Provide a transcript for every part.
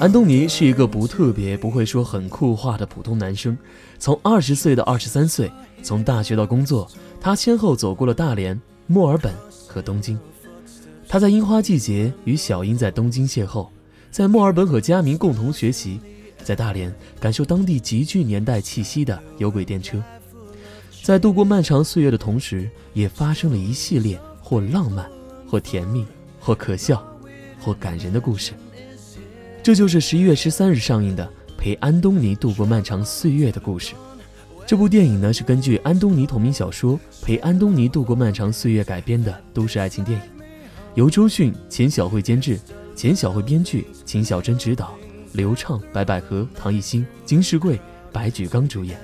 安东尼是一个不特别、不会说很酷话的普通男生。从二十岁到二十三岁，从大学到工作，他先后走过了大连、墨尔本和东京。他在樱花季节与小樱在东京邂逅，在墨尔本和佳明共同学习，在大连感受当地极具年代气息的有轨电车。在度过漫长岁月的同时，也发生了一系列或浪漫、或甜蜜、或可笑、或感人的故事。这就是十一月十三日上映的《陪安东尼度过漫长岁月的故事》。这部电影呢是根据安东尼同名小说《陪安东尼度过漫长岁月》改编的都市爱情电影。由周迅、钱小慧监制，钱小慧编剧，秦小珍执导，刘畅、白百合、唐艺昕、金世贵、白举纲主演，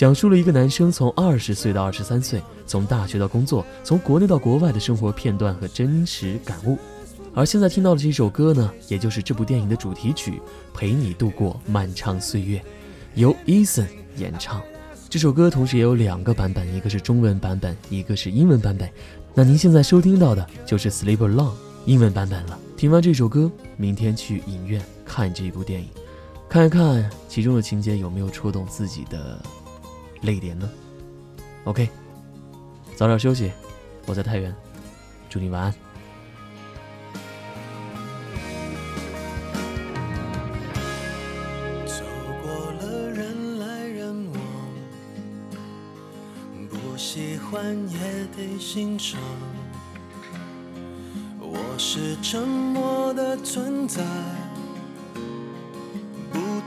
讲述了一个男生从二十岁到二十三岁，从大学到工作，从国内到国外的生活片段和真实感悟。而现在听到的这首歌呢，也就是这部电影的主题曲《陪你度过漫长岁月》，由 Eason 演唱。这首歌同时也有两个版本，一个是中文版本，一个是英文版本。那您现在收听到的就是《Sleep Along》英文版本了。听完这首歌，明天去影院看这部电影，看一看其中的情节有没有戳动自己的泪点呢？OK，早点休息，我在太原，祝你晚安。走过了人来人往，不喜欢也得欣赏。我是沉默的存在，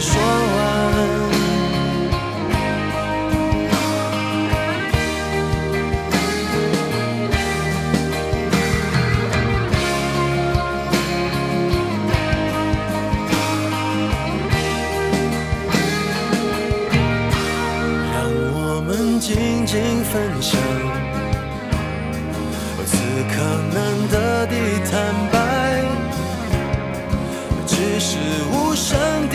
说完。让我们静静分享，此刻难得的坦白，只是无声的，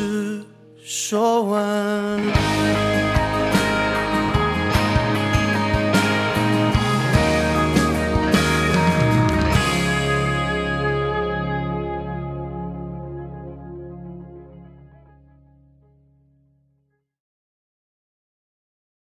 是说完。